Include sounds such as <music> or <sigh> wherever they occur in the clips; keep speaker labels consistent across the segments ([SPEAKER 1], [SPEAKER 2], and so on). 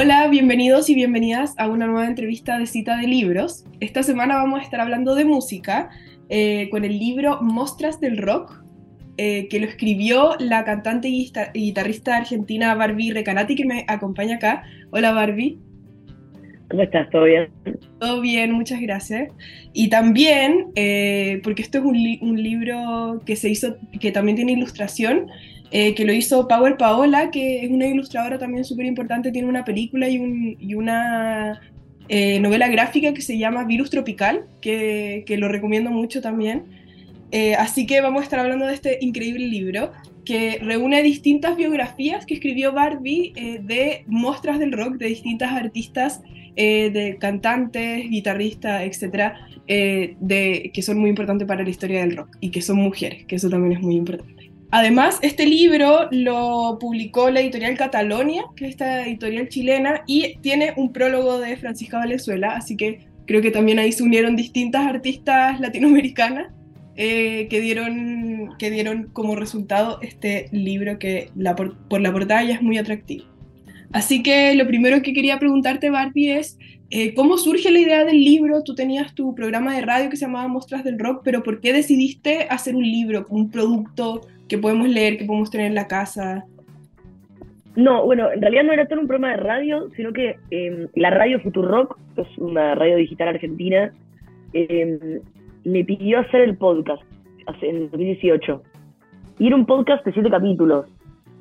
[SPEAKER 1] Hola, bienvenidos y bienvenidas a una nueva entrevista de cita de libros. Esta semana vamos a estar hablando de música eh, con el libro Mostras del Rock, eh, que lo escribió la cantante y guitarrista argentina Barbie Recanati, que me acompaña acá. Hola Barbie.
[SPEAKER 2] ¿Cómo estás? ¿Todo bien?
[SPEAKER 1] Todo bien, muchas gracias. Y también, eh, porque esto es un, un, libro que se hizo, que también tiene ilustración, eh, que lo hizo Power Paola, que es una ilustradora también súper importante, tiene una película y, un, y una eh, novela gráfica que se llama Virus Tropical, que, que lo recomiendo mucho también. Eh, así que vamos a estar hablando de este increíble libro que reúne distintas biografías que escribió Barbie de muestras del rock de distintas artistas, de cantantes, guitarristas, etcétera, de, que son muy importantes para la historia del rock y que son mujeres, que eso también es muy importante. Además, este libro lo publicó la editorial Catalonia, que es esta editorial chilena, y tiene un prólogo de Francisca Valenzuela, así que creo que también ahí se unieron distintas artistas latinoamericanas eh, que, dieron, que dieron como resultado este libro que por, la portada ya es muy atractivo. Así que lo primero que quería preguntarte, Barbie, es eh, cómo surge la idea del libro. Tú tenías tu programa de radio que se llamaba Mostras del Rock, pero ¿por qué decidiste hacer un libro, un producto que podemos leer, que podemos tener en la casa?
[SPEAKER 2] No, bueno, en realidad no era todo un programa de radio, sino que em, la radio Futurock, que es una radio digital argentina, eh, me pidió hacer el podcast en 2018. Y era un podcast de siete capítulos.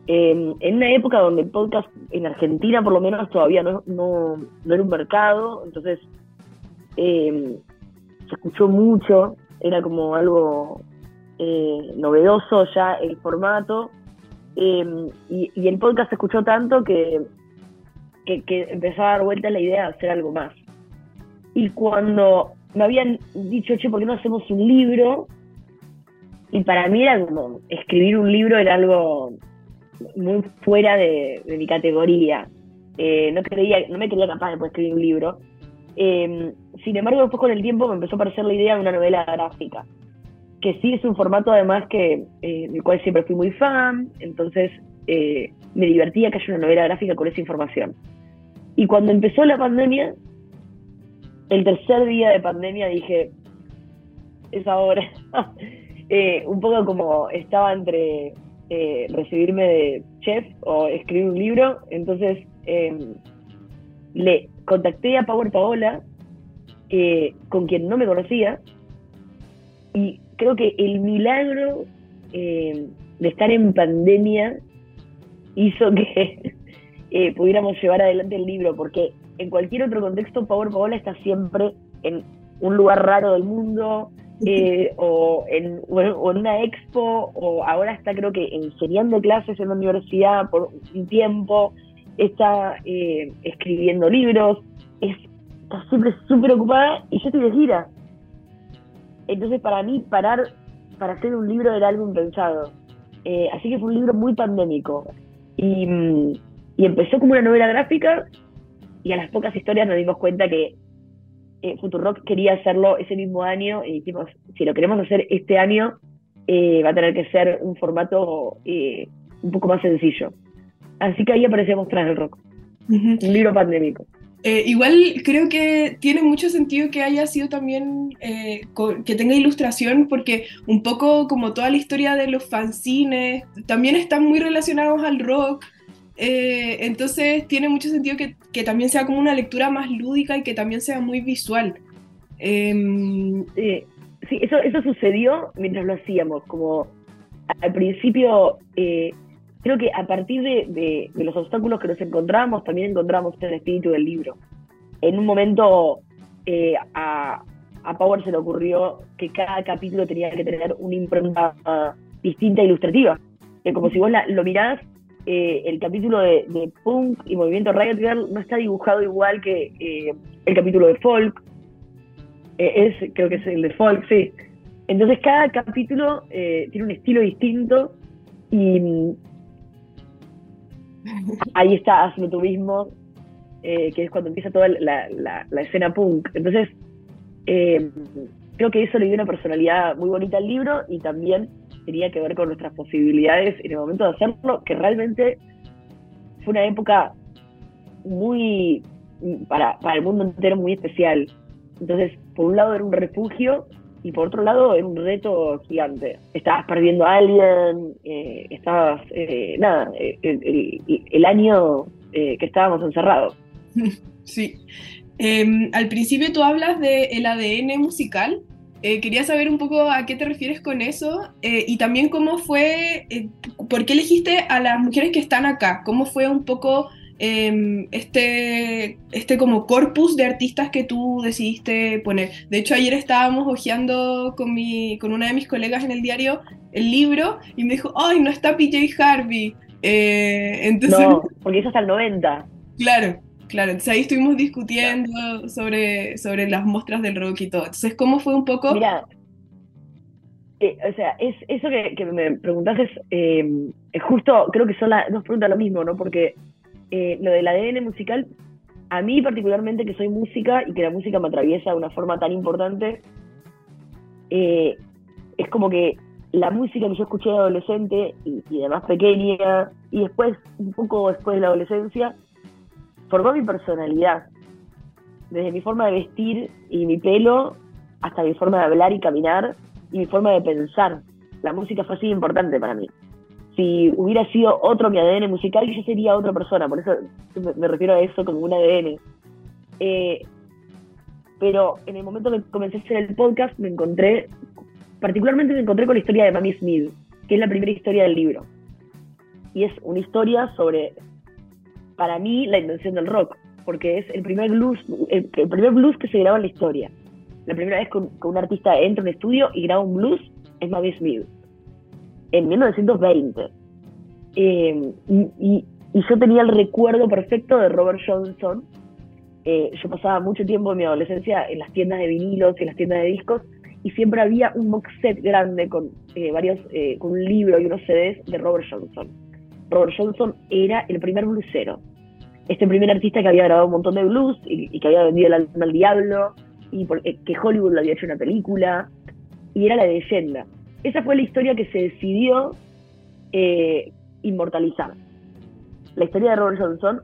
[SPEAKER 2] Em, en una época donde el podcast en Argentina, por lo menos, todavía no, no, no era un mercado, entonces se escuchó mucho, era como algo eh, novedoso ya el formato. Em, y, el podcast se escuchó tanto que, que, empezó a dar vuelta la idea de hacer algo más. Y cuando me habían dicho, che, ¿por qué no hacemos un libro? Y para mí era como, escribir un libro era algo muy fuera de, mi categoría. Eh, no, creía, no me creía capaz de poder escribir un libro. Em, sin embargo, después con el tiempo me empezó a parecer la idea de una novela gráfica que sí es un formato además que eh, del cual siempre fui muy fan, entonces eh, me divertía que haya una novela gráfica con esa información. Y cuando empezó la pandemia, el tercer día de pandemia dije, es ahora. <laughs> eh, un poco como estaba entre recibirme de chef o escribir un libro, entonces em, le contacté a Power Paola, con quien no me conocía, y creo que el milagro eh, de estar en pandemia hizo que <laughs> eh, pudiéramos llevar adelante el libro, porque en cualquier otro contexto, Power Paola está siempre en un lugar raro del mundo, <laughs> eh, o, en, una expo, o ahora está creo que enseñando clases en la universidad por un tiempo, está escribiendo libros, está siempre súper ocupada y yo estoy de gira. Entonces para mí parar para hacer un libro era algo impensado. Eh, así que fue un libro muy pandémico. Y, empezó como una novela gráfica y a las pocas historias nos dimos cuenta que eh, Futurock quería hacerlo ese mismo año y dijimos, si lo queremos hacer este año, eh, va a tener que ser un formato eh, un poco más sencillo. Así que ahí aparecemos tras el rock. Un libro pandémico.
[SPEAKER 1] Eh, igual creo que tiene mucho sentido que haya sido también, eh, que tenga ilustración, porque un poco como toda la historia de los fanzines, también están muy relacionados al rock. Eh, entonces tiene mucho sentido que, que, también sea como una lectura más lúdica y que también sea muy visual.
[SPEAKER 2] Em, sí, eso, eso sucedió mientras lo hacíamos, como al principio creo que a partir de, los obstáculos que nos encontramos, también encontramos el espíritu del libro. En un momento eh, a, Power se le ocurrió que cada capítulo tenía que tener una impronta distinta e ilustrativa. como si vos lo mirás, eh, el capítulo de, Punk y Movimiento Riot Girl no está dibujado igual que eh, el capítulo de Folk. es, creo que es el de Folk, sí. Entonces cada capítulo tiene un estilo distinto y, ahí está mismo, eh, que es cuando empieza toda la, la, escena punk. Entonces, eh, creo que eso le dio una personalidad muy bonita al libro y también tenía que ver con nuestras posibilidades en el momento de hacerlo, que realmente fue una época muy, para, para el mundo entero, muy especial. Entonces, por un lado era un refugio y por otro lado era un reto gigante. Estabas perdiendo a alguien, eh, estabas, eh, nada, el, el, año eh, que estábamos encerrados. <laughs>
[SPEAKER 1] Sí. Em, al principio tú hablas del ADN musical. quería saber un poco a qué te refieres con eso y también cómo fue, por qué elegiste a las mujeres que están acá, cómo fue un poco Em, este, este como corpus de artistas que tú decidiste poner. De hecho, ayer estábamos hojeando con, mi, con una de mis colegas en el diario el libro y me dijo, ¡ay, no está PJ Harvey!
[SPEAKER 2] Eh, entonces, no, porque eso hasta el 90.
[SPEAKER 1] Claro, claro. Entonces ahí estuvimos discutiendo sobre, sobre las muestras del rock y todo. Entonces, ¿cómo fue un poco?
[SPEAKER 2] Mira, eh, o sea, es, eso que, me preguntaste eh, es, justo, creo que son las dos preguntas lo mismo, ¿no? Porque eh, lo del ADN musical, a mí particularmente que soy música y que la música me atraviesa de una forma tan importante, eh, es como que la música que yo escuché de adolescente y, de más pequeña, y después, un poco después de la adolescencia, formó mi personalidad. Desde mi forma de vestir y mi pelo, hasta mi forma de hablar y caminar, y mi forma de pensar. La música fue así importante para mí si hubiera sido otro mi ADN musical, yo sería otra persona, por eso me, refiero a eso como un ADN. Eh, pero en el momento que comencé a hacer el podcast, me encontré, particularmente me encontré con la historia de Mami Smith, que es la primera historia del libro. Y es una historia sobre, para mí, la invención del rock, porque es el primer blues, el, primer blues que se graba en la historia. La primera vez que un, artista entra en un estudio y graba un blues es Mami Smith en 1920. Eh, y, yo tenía el recuerdo perfecto de Robert Johnson. Eh, yo pasaba mucho tiempo en mi adolescencia en las tiendas de vinilos y en las tiendas de discos y siempre había un box set grande con eh, varios, con un libro y unos CDs de Robert Johnson. Robert Johnson era el primer bluesero. Este primer artista que había grabado un montón de blues y, que había vendido el alma al diablo y que Hollywood lo había hecho una película y era la leyenda esa fue la historia que se decidió eh, inmortalizar. La historia de Robert Johnson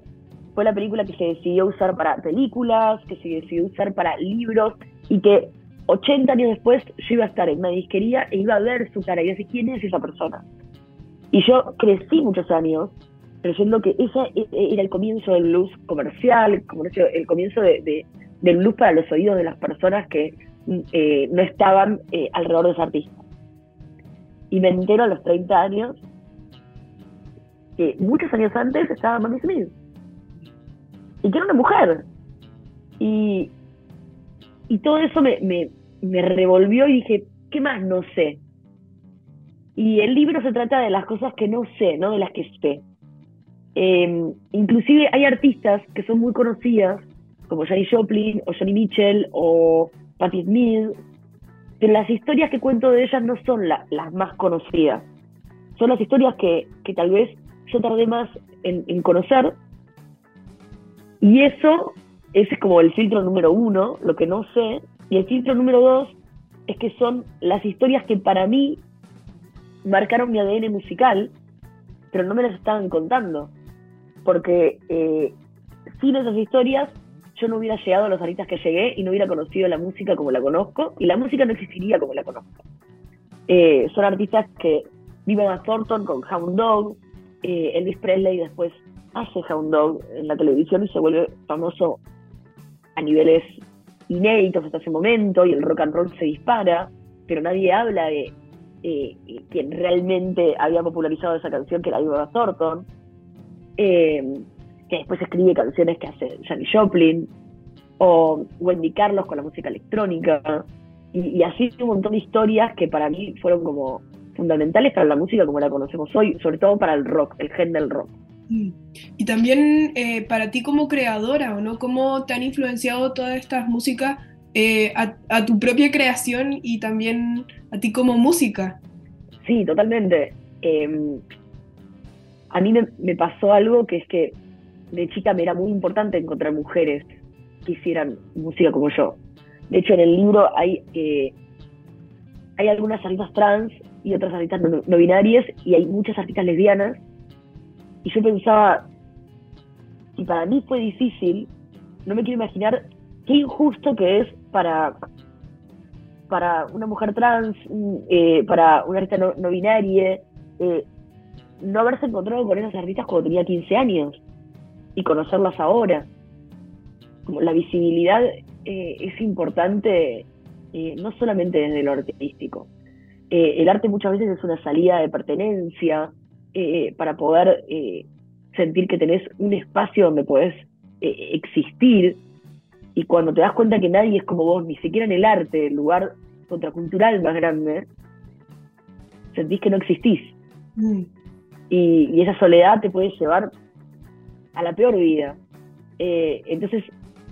[SPEAKER 2] fue la película que se decidió usar para películas, que se decidió usar para libros y que 80 años después yo iba a estar en una disquería e iba a ver su cara y decir, ¿quién es esa persona? Y yo crecí muchos años creyendo que ese e, era el comienzo del blues comercial, el comienzo de, del blues para los oídos de las personas que eh, no estaban eh, alrededor de ese artista. Y me entero a los 30 años que muchos años antes estaba Maggie Smith. Y que era una mujer. Y, y todo eso me, me, revolvió y dije, ¿qué más no sé? Y el libro se trata de las cosas que no sé, no de las que sé. Em, inclusive hay artistas que son muy conocidas, como Johnny Joplin o Johnny Mitchell o Patti Smith, las historias que cuento de ellas no son las más conocidas. Son las historias que, tal vez yo tardé más en, conocer. Y eso, ese es como el filtro número uno, lo que no sé. Y el filtro número dos es que son las historias que para mí marcaron mi ADN musical, pero no me las estaban contando. Porque eh, sin esas historias yo no hubiera llegado a los aristas que llegué y no hubiera conocido la música como la conozco y la música no existiría como la conozco. Eh, son artistas que viven a Thornton con Hound Dog, eh, Elvis Presley después hace Hound Dog en la televisión y se vuelve famoso a niveles inéditos hasta ese momento y el rock and roll se dispara, pero nadie habla de eh, quien realmente había popularizado esa canción que era Viva Thornton. Eh, que después escribe canciones que hace Janis Joplin, o Wendy Carlos con la música electrónica, y, así un montón de historias que para mí fueron como fundamentales para la música como la conocemos hoy, sobre todo para el rock, el gen del rock.
[SPEAKER 1] Mm. Y también eh, para ti como creadora, ¿o no? ¿Cómo te han influenciado todas estas músicas eh, a, tu propia creación y también a ti como música?
[SPEAKER 2] Sí, totalmente. Em, a mí me, pasó algo que es que de chica me era muy importante encontrar mujeres que hicieran música como yo. De hecho, en el libro hay, eh, hay algunas artistas trans y otras artistas no, binarias y hay muchas artistas lesbianas. Y yo pensaba, si para mí fue difícil, no me quiero imaginar qué injusto que es para, para una mujer trans, eh, para una artista no, binaria, eh, no haberse encontrado con esas artistas cuando tenía 15 años y conocerlas ahora. Como la visibilidad eh, es importante no solamente desde lo artístico. el arte muchas veces es una salida de pertenencia para poder sentir que tenés un espacio donde podés existir y cuando te das cuenta que nadie es como vos, ni siquiera en el arte, el lugar contracultural más grande, sentís que no existís. Mm. Y, esa soledad te puede llevar a la peor vida. Eh, entonces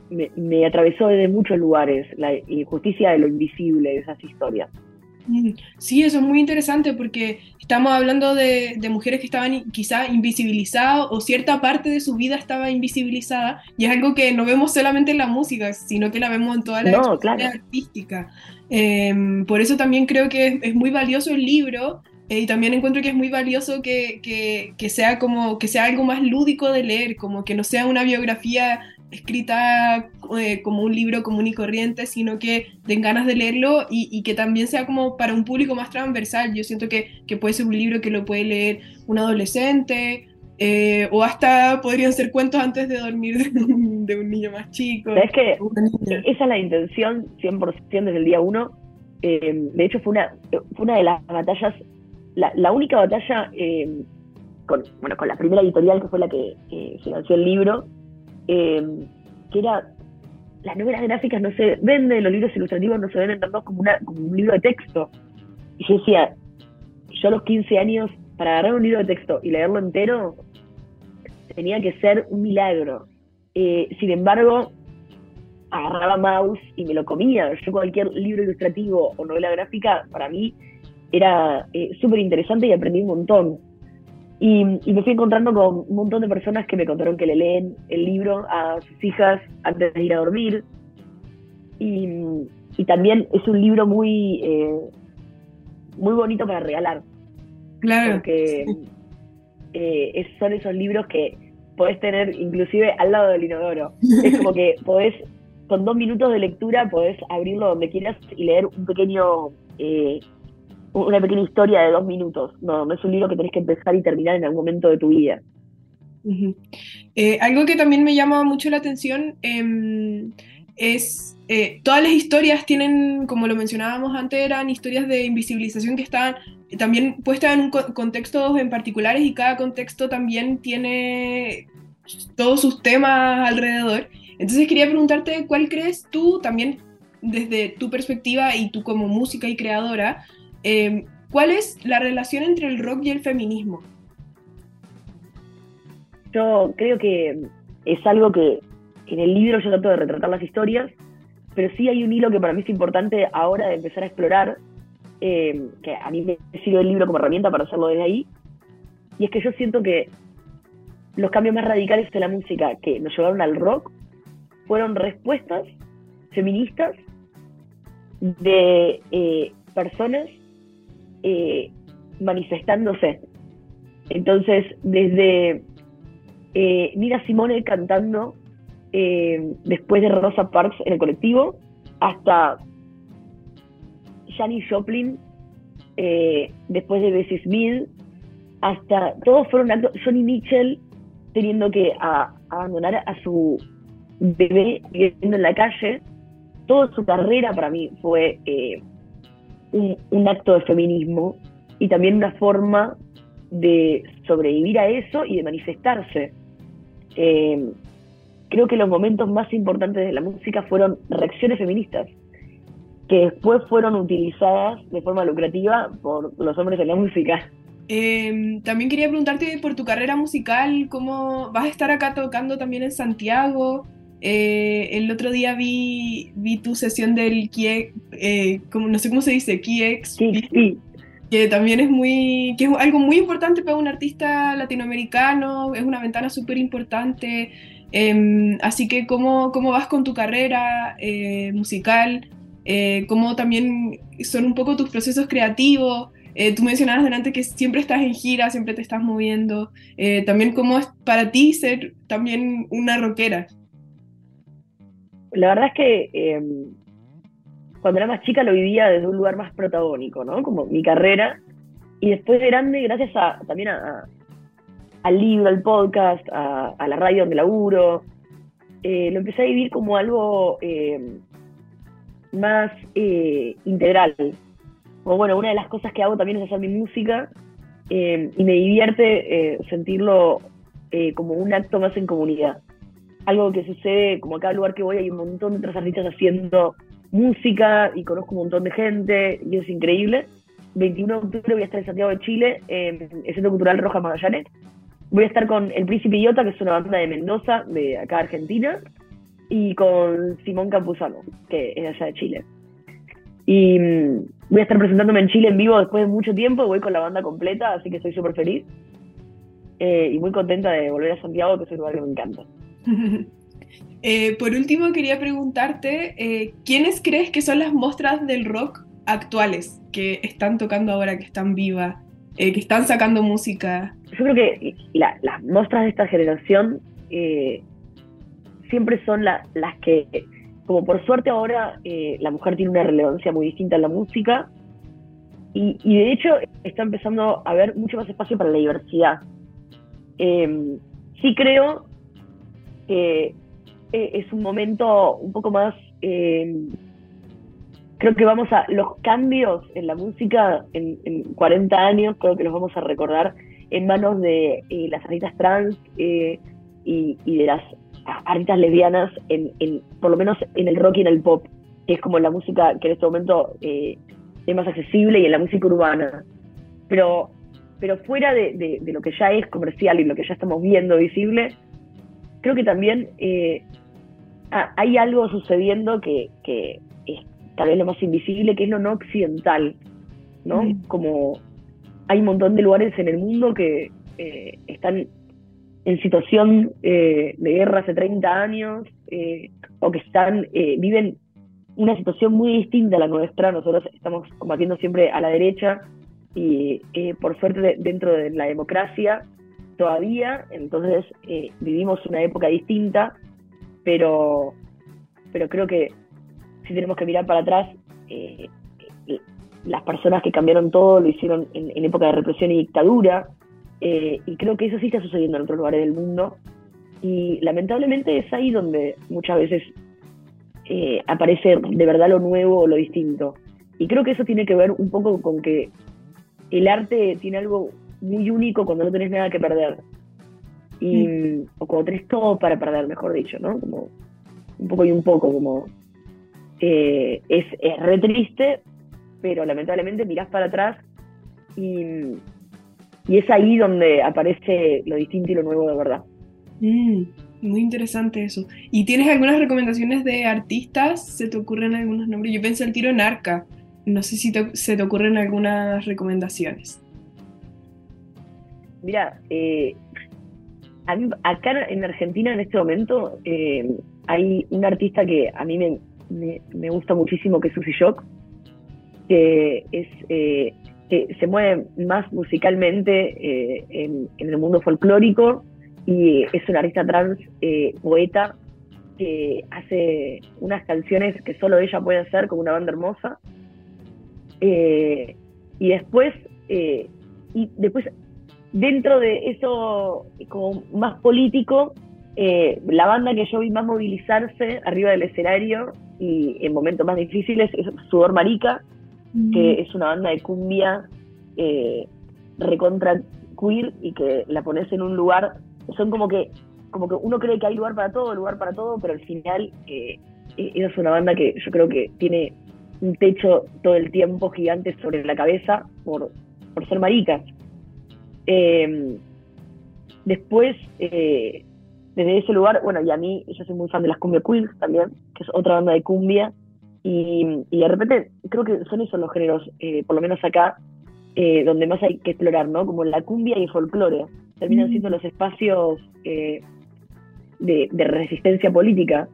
[SPEAKER 2] me, atravesó desde muchos lugares la injusticia de lo invisible de esas historias.
[SPEAKER 1] Sí, eso es muy interesante porque estamos hablando de, mujeres que estaban quizá invisibilizadas o cierta parte de su vida estaba invisibilizada y es algo que no vemos solamente en la música, sino que la vemos en toda la no, artística. Em, por eso también creo que es, muy valioso el libro eh, y también encuentro que es muy valioso que, que, sea como que sea algo más lúdico de leer, como que no sea una biografía escrita eh, como un libro común y corriente, sino que den ganas de leerlo y, que también sea como para un público más transversal. Yo siento que, puede ser un libro que lo puede leer un adolescente eh, o hasta podrían ser cuentos antes de dormir de un, niño más chico.
[SPEAKER 2] Es que esa es la intención 100% desde el día uno. Eh, de hecho, fue una, fue una de las batallas, la, única batalla con, bueno, con la primera editorial que fue la que financió el libro Em, que era, las novelas gráficas no se venden, los libros ilustrativos no se venden tanto como, una, como un libro de texto. Y yo decía, yo a los 15 años, para agarrar un libro de texto y leerlo entero, tenía que ser un milagro. Eh, sin embargo, agarraba mouse y me lo comía. Yo cualquier libro ilustrativo o novela gráfica, para mí, era eh, súper interesante y aprendí un montón. Y, me fui encontrando con un montón de personas que me contaron que le leen el libro a sus hijas antes de ir a dormir. Y, también es un libro muy, eh, muy bonito para regalar.
[SPEAKER 1] Claro.
[SPEAKER 2] Porque eh, son esos libros que podés tener inclusive al lado del inodoro. Es como que podés, con dos minutos de lectura, podés abrirlo donde quieras y leer un pequeño eh, una pequeña historia de dos minutos. No, no es un libro que tenés que empezar y terminar en algún momento de tu vida.
[SPEAKER 1] Eh, algo que también me llama mucho la atención em, es, eh, todas las historias tienen, como lo mencionábamos antes, eran historias de invisibilización que están también puestas en un contextos en particulares y cada contexto también tiene todos sus temas alrededor. Entonces quería preguntarte cuál crees tú también desde tu perspectiva y tú como música y creadora, Em, ¿Cuál es la relación entre el rock y el feminismo?
[SPEAKER 2] Yo creo que es algo que, en el libro yo trato de retratar las historias, pero sí hay un hilo que para mí es importante ahora de empezar a explorar, em, que a mí me sirve el libro como herramienta para hacerlo desde ahí, y es que yo siento que los cambios más radicales de la música que nos llevaron al rock fueron respuestas feministas de eh, personas eh, manifestándose. Entonces, desde eh, Nina Simone cantando eh, después de Rosa Parks en el colectivo, hasta Janis Joplin después de Bessie Smith, hasta todos fueron actos, Johnny Mitchell teniendo que abandonar a su bebé viviendo en la calle, toda su carrera para mí fue un, acto de feminismo y también una forma de sobrevivir a eso y de manifestarse. Eh, creo que los momentos más importantes de la música fueron reacciones feministas, que después fueron utilizadas de forma lucrativa por los hombres en la música.
[SPEAKER 1] Em, también quería preguntarte por tu carrera musical, ¿cómo vas a estar acá tocando también en Santiago? Eh, el otro día vi, vi tu sesión del Kie, eh, como, no sé cómo se dice, Kiex, que también es muy, que es algo muy importante para un artista latinoamericano, es una ventana súper importante. Em, así que, ¿cómo, ¿cómo vas con tu carrera eh, musical? ¿Cómo también son un poco tus procesos creativos? eh, tú mencionabas delante que siempre estás en gira, siempre te estás moviendo. Eh, también, ¿cómo es para ti ser también una rockera?
[SPEAKER 2] La verdad es que em, cuando era más chica lo vivía desde un lugar más protagónico, ¿no? Como mi carrera. Y después de grande, gracias a, también a, al libro, al podcast, a, la radio donde laburo, eh, lo empecé a vivir como algo em, más integral, o bueno, una de las cosas que hago también es hacer mi música eh, y me divierte eh, sentirlo eh, como un acto más en comunidad. Algo que sucede, como a cada lugar que voy hay un montón de otros artistas haciendo música y conozco un montón de gente y es increíble. 21 de octubre voy a estar en Santiago de Chile, en el Centro Cultural Roja Magallanes. Voy a estar con El Príncipe Iota, que es una banda de Mendoza, de acá Argentina, y con Simón Campuzano, que es allá de Chile. Y mm, voy a estar presentándome en Chile en vivo después de mucho tiempo, voy con la banda completa, así que estoy súper feliz. Eh, y muy contenta de volver a Santiago, que es un lugar que me encanta. <laughs>
[SPEAKER 1] Eh, por último, quería preguntarte, eh, ¿quiénes crees que son las muestras del rock actuales que están tocando ahora, que están vivas, que están sacando música?
[SPEAKER 2] Yo creo que las muestras de esta generación siempre son las que como por suerte ahora eh, la mujer tiene una relevancia muy distinta en la música y, de hecho está empezando a haber mucho más espacio para la diversidad. Em, sí creo que eh, es un momento un poco más... Em, creo que vamos a... Los cambios en la música en, 40 años creo que los vamos a recordar en manos de eh, las artistas trans y, y de las artistas lesbianas, en, por lo menos en el rock y en el pop, que es como la música que en este momento eh, es más accesible y en la música urbana. Pero, pero fuera de, lo que ya es comercial y lo que ya estamos viendo visible, creo que también eh, hay algo sucediendo que, es tal vez lo más invisible, que es lo no occidental, ¿no? Como hay un montón de lugares en el mundo que eh, están en situación eh, de guerra hace 30 años eh, o que están eh, viven una situación muy distinta a la nuestra. Nosotros estamos combatiendo siempre a la derecha y por suerte dentro de la democracia todavía, entonces vivimos una época distinta, pero, pero creo que si tenemos que mirar para atrás, las personas que cambiaron todo lo hicieron en época de represión y dictadura, eh, y creo que eso sí está sucediendo en otros lugares del mundo. Y lamentablemente es ahí donde muchas veces eh, aparece de verdad lo nuevo o lo distinto. Y creo que eso tiene que ver un poco con que el arte tiene algo muy único cuando no tenés nada que perder. Y, mm. O cuando tenés todo para perder, mejor dicho, ¿no? Como un poco y un poco, como eh, es, es re triste, pero lamentablemente mirás para atrás y y es ahí donde aparece lo distinto y lo nuevo de verdad.
[SPEAKER 1] Mm, muy interesante eso. ¿Y tienes algunas recomendaciones de artistas? ¿Se te ocurren algunos nombres? Yo pensé el tiro en Arca. No sé si se te ocurren algunas recomendaciones.
[SPEAKER 2] Mira, eh, acá en Argentina en este momento eh, hay un artista que a mí me, gusta muchísimo, que es Susi Shock, que es eh, que se mueve más musicalmente en, el mundo folclórico y es una artista trans poeta que hace unas canciones que solo ella puede hacer con una banda hermosa. Y después, y después, dentro de eso como más político, la banda que yo vi más movilizarse arriba del escenario y en momentos más difíciles es Sudor Marica, que es una banda de cumbia eh, recontra queer y que la pones en un lugar, son como que, como que uno cree que hay lugar para todo, lugar para todo, pero al final eh, e-, es una banda que yo creo que tiene un techo todo el tiempo gigante sobre la cabeza por, por ser maricas. Em, después, eh, desde ese lugar, bueno, y a mí, yo soy muy fan de las cumbia queers también, que es otra banda de cumbia, y, de repente creo que son esos los géneros, eh, por lo menos acá, eh, donde más hay que explorar, ¿no? Como la cumbia y el folclore. Terminan mm. siendo los espacios eh, de, resistencia política.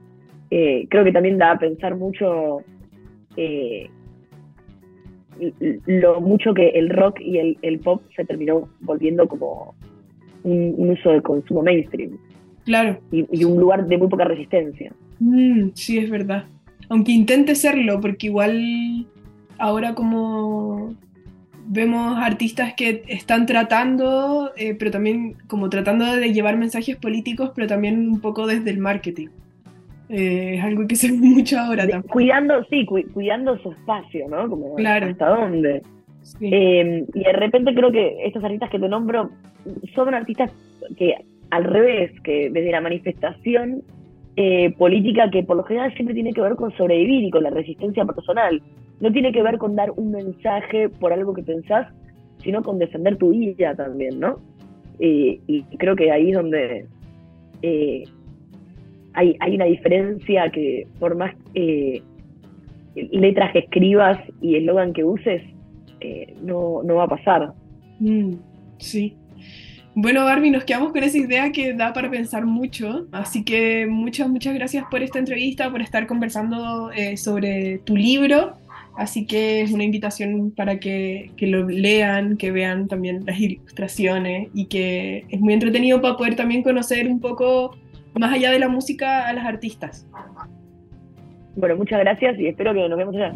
[SPEAKER 2] creo que también da a pensar mucho lo mucho que el rock y el, pop se terminó volviendo como un, uso de consumo mainstream.
[SPEAKER 1] Claro.
[SPEAKER 2] Y, un lugar de muy poca resistencia.
[SPEAKER 1] Mm, sí, es verdad. Aunque intente serlo, porque igual ahora como vemos artistas que están tratando, eh, pero también como tratando de llevar mensajes políticos, pero también un poco desde el marketing. Eh, es algo que se ve <laughs> mucho ahora también.
[SPEAKER 2] Cuidando, sí, cuidando su espacio, ¿no? Como
[SPEAKER 1] claro.
[SPEAKER 2] hasta dónde. Em, y de repente creo que estos artistas que te nombro son artistas que al revés, que desde la manifestación eh, política que por lo general siempre tiene que ver con sobrevivir y con la resistencia personal. No tiene que ver con dar un mensaje por algo que pensás, sino con defender tu vida también, ¿no? Eh, y creo que ahí es donde eh, hay, hay, una diferencia que por más letras que escribas y eslogan que uses, no, no va a pasar.
[SPEAKER 1] Mm, sí. Bueno, Barbie, nos quedamos con esa idea que da para pensar mucho, así que muchas, muchas gracias por esta entrevista, por estar conversando eh, sobre tu libro, así que es una invitación para que, que, lo lean, que vean también las ilustraciones y que es muy entretenido para poder también conocer un poco más allá de la música a las artistas.
[SPEAKER 2] Bueno, muchas gracias y espero que nos vemos allá.